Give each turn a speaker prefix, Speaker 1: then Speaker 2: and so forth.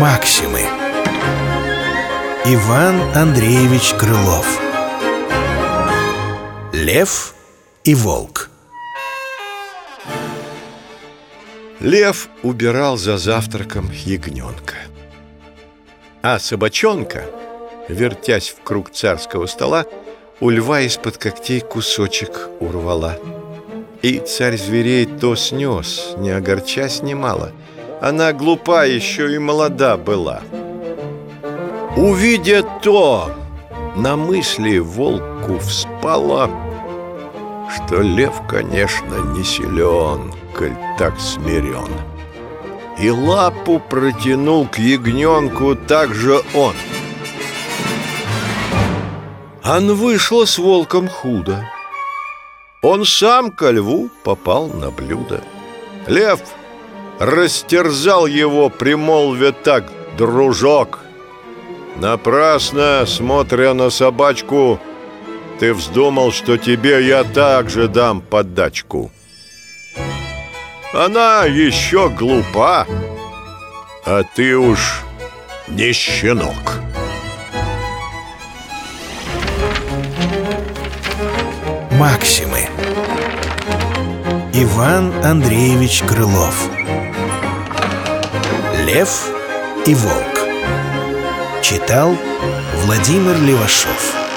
Speaker 1: Максимы. Иван Андреевич Крылов. Лев и волк.
Speaker 2: Лев убирал за завтраком ягненка. А собачонка, вертясь в круг царского стола, У льва из-под когтей кусочек урвала – и царь зверей то снес, не огорчась немало Она глупа еще и молода была Увидя то, на мысли волку вспало, Что лев, конечно, не силен, коль так смирен. И лапу протянул к ягненку также он. Ан вышло с волком худо. Он сам ко льву попал на блюдо. Лев растерзал его, примолвя так, дружок — Напрасно, смотря на собачку, ты вздумал, что тебе я также дам подачку. Она еще глупа, а ты уж не щенок.
Speaker 1: Максимы. Иван Андреевич Крылов. Лев и волк. Читал Владимир Левашов